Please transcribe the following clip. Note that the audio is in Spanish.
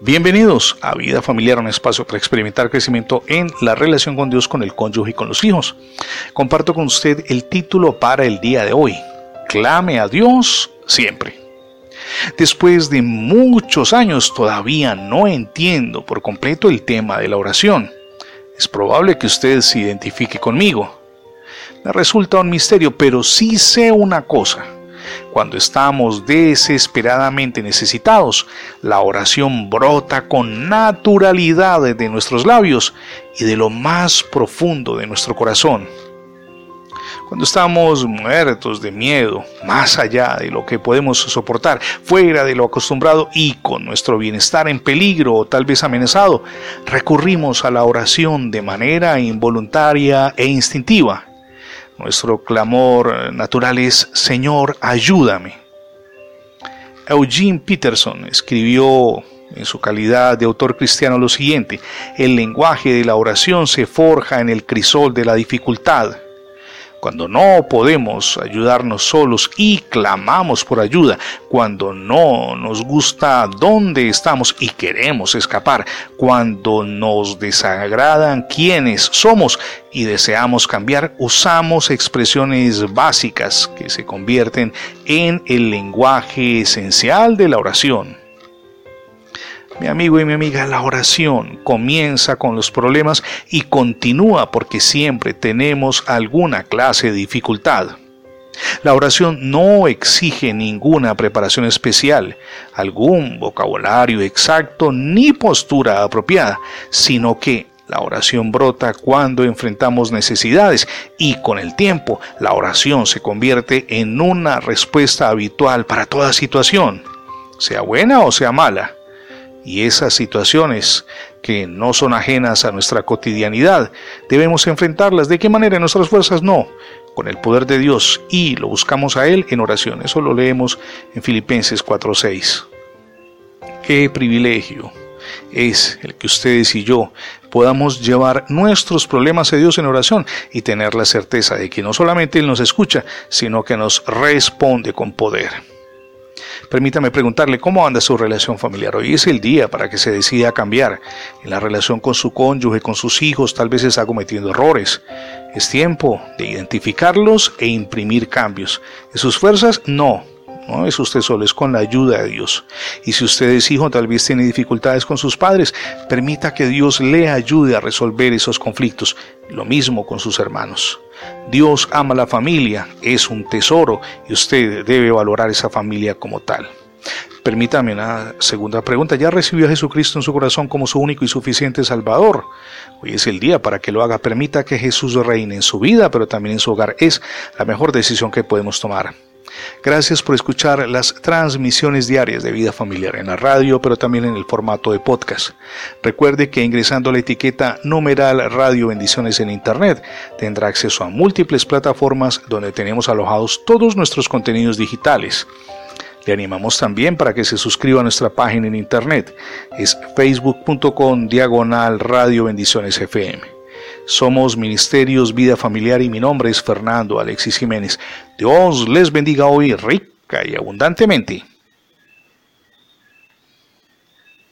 Bienvenidos a Vida Familiar, un espacio para experimentar crecimiento en la relación con Dios, con el cónyuge y con los hijos. Comparto con usted el título para el día de hoy. Clame a Dios siempre. Después de muchos años todavía no entiendo por completo el tema de la oración. Es probable que usted se identifique conmigo. Me resulta un misterio, pero sí sé una cosa cuando estamos desesperadamente necesitados, la oración brota con naturalidad de nuestros labios y de lo más profundo de nuestro corazón. Cuando estamos muertos de miedo, más allá de lo que podemos soportar, fuera de lo acostumbrado y con nuestro bienestar en peligro o tal vez amenazado, recurrimos a la oración de manera involuntaria e instintiva. Nuestro clamor natural es, Señor, ayúdame. Eugene Peterson escribió en su calidad de autor cristiano lo siguiente, el lenguaje de la oración se forja en el crisol de la dificultad cuando no podemos ayudarnos solos y clamamos por ayuda, cuando no nos gusta dónde estamos y queremos escapar, cuando nos desagradan quienes somos y deseamos cambiar, usamos expresiones básicas que se convierten en el lenguaje esencial de la oración. Mi amigo y mi amiga, la oración comienza con los problemas y continúa porque siempre tenemos alguna clase de dificultad. La oración no exige ninguna preparación especial, algún vocabulario exacto ni postura apropiada, sino que la oración brota cuando enfrentamos necesidades y con el tiempo la oración se convierte en una respuesta habitual para toda situación, sea buena o sea mala y esas situaciones que no son ajenas a nuestra cotidianidad, debemos enfrentarlas. ¿De qué manera? Nuestras fuerzas no, con el poder de Dios y lo buscamos a Él en oración. Eso lo leemos en Filipenses 4:6. Qué privilegio es el que ustedes y yo podamos llevar nuestros problemas a Dios en oración y tener la certeza de que no solamente Él nos escucha, sino que nos responde con poder. Permítame preguntarle cómo anda su relación familiar. Hoy es el día para que se decida cambiar. En la relación con su cónyuge, con sus hijos, tal vez está cometiendo errores. Es tiempo de identificarlos e imprimir cambios. ¿De sus fuerzas? No. No es usted solo, es con la ayuda de Dios. Y si usted es hijo, tal vez tiene dificultades con sus padres, permita que Dios le ayude a resolver esos conflictos. Lo mismo con sus hermanos. Dios ama la familia, es un tesoro y usted debe valorar esa familia como tal. Permítame una segunda pregunta. ¿Ya recibió a Jesucristo en su corazón como su único y suficiente Salvador? Hoy es el día para que lo haga. Permita que Jesús reine en su vida, pero también en su hogar. Es la mejor decisión que podemos tomar. Gracias por escuchar las transmisiones diarias de vida familiar en la radio, pero también en el formato de podcast. Recuerde que ingresando la etiqueta numeral Radio Bendiciones en Internet tendrá acceso a múltiples plataformas donde tenemos alojados todos nuestros contenidos digitales. Le animamos también para que se suscriba a nuestra página en internet. Es facebook.com diagonal Radio Bendiciones FM. Somos Ministerios Vida Familiar y mi nombre es Fernando Alexis Jiménez. Dios les bendiga hoy rica y abundantemente.